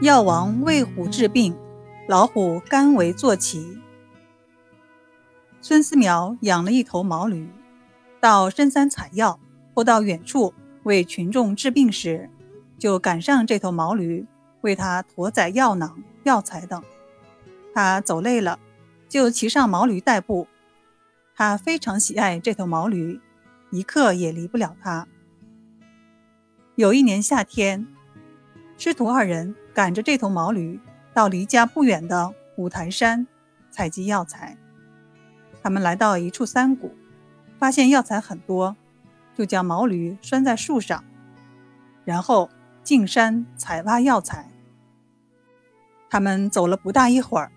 药王为虎治病，老虎甘为坐骑。孙思邈养了一头毛驴，到深山采药或到远处为群众治病时，就赶上这头毛驴，为他驮载药囊、药材等。他走累了，就骑上毛驴代步。他非常喜爱这头毛驴，一刻也离不了它。有一年夏天，师徒二人。赶着这头毛驴到离家不远的五台山采集药材。他们来到一处山谷，发现药材很多，就将毛驴拴在树上，然后进山采挖药材。他们走了不大一会儿，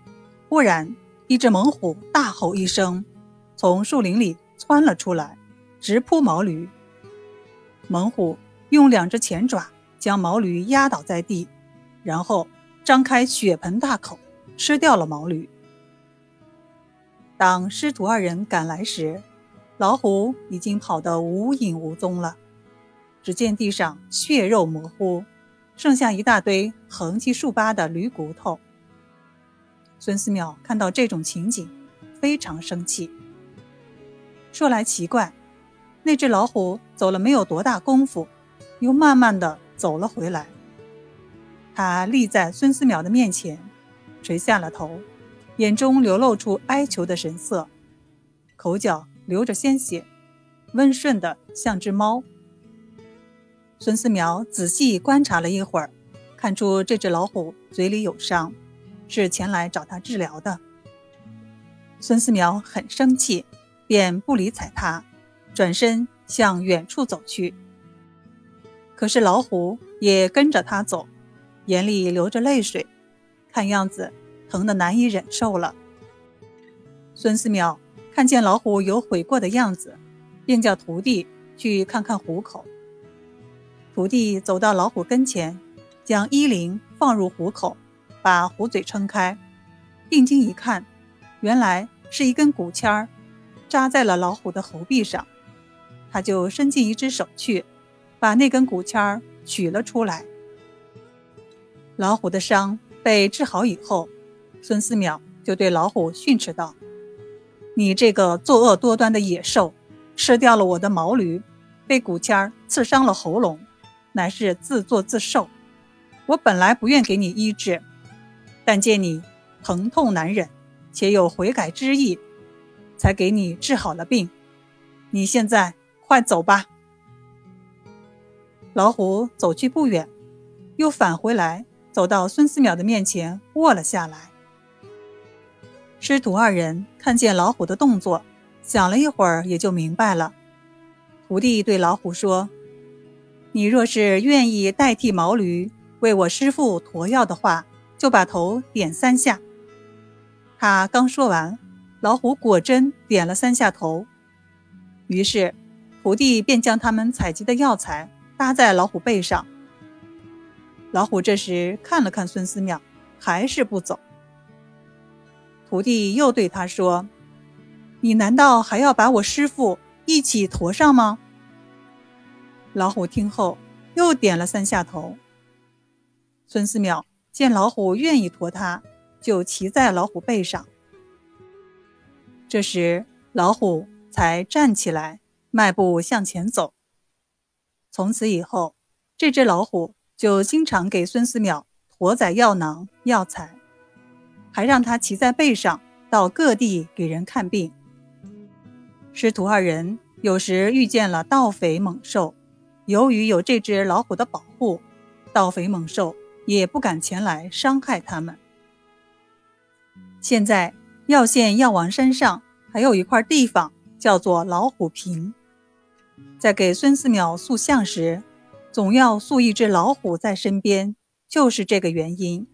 忽然一只猛虎大吼一声，从树林里窜了出来，直扑毛驴。猛虎用两只前爪将毛驴压倒在地。然后张开血盆大口，吃掉了毛驴。当师徒二人赶来时，老虎已经跑得无影无踪了。只见地上血肉模糊，剩下一大堆横七竖八的驴骨头。孙思邈看到这种情景，非常生气。说来奇怪，那只老虎走了没有多大功夫，又慢慢的走了回来。他立在孙思邈的面前，垂下了头，眼中流露出哀求的神色，口角流着鲜血，温顺的像只猫。孙思邈仔细观察了一会儿，看出这只老虎嘴里有伤，是前来找他治疗的。孙思邈很生气，便不理睬他，转身向远处走去。可是老虎也跟着他走。眼里流着泪水，看样子疼得难以忍受了。孙思邈看见老虎有悔过的样子，便叫徒弟去看看虎口。徒弟走到老虎跟前，将衣领放入虎口，把虎嘴撑开，定睛一看，原来是一根骨签儿扎在了老虎的喉壁上。他就伸进一只手去，把那根骨签儿取了出来。老虎的伤被治好以后，孙思邈就对老虎训斥道：“你这个作恶多端的野兽，吃掉了我的毛驴，被骨签刺伤了喉咙，乃是自作自受。我本来不愿给你医治，但见你疼痛难忍，且有悔改之意，才给你治好了病。你现在快走吧。”老虎走去不远，又返回来。走到孙思邈的面前，卧了下来。师徒二人看见老虎的动作，想了一会儿，也就明白了。徒弟对老虎说：“你若是愿意代替毛驴为我师父驮药的话，就把头点三下。”他刚说完，老虎果真点了三下头。于是，徒弟便将他们采集的药材搭在老虎背上。老虎这时看了看孙思邈，还是不走。徒弟又对他说：“你难道还要把我师傅一起驮上吗？”老虎听后又点了三下头。孙思邈见老虎愿意驮他，就骑在老虎背上。这时老虎才站起来，迈步向前走。从此以后，这只老虎。就经常给孙思邈驮载药囊、药材，还让他骑在背上到各地给人看病。师徒二人有时遇见了盗匪猛兽，由于有这只老虎的保护，盗匪猛兽也不敢前来伤害他们。现在药县药王山上还有一块地方叫做老虎坪，在给孙思邈塑像时。总要塑一只老虎在身边，就是这个原因。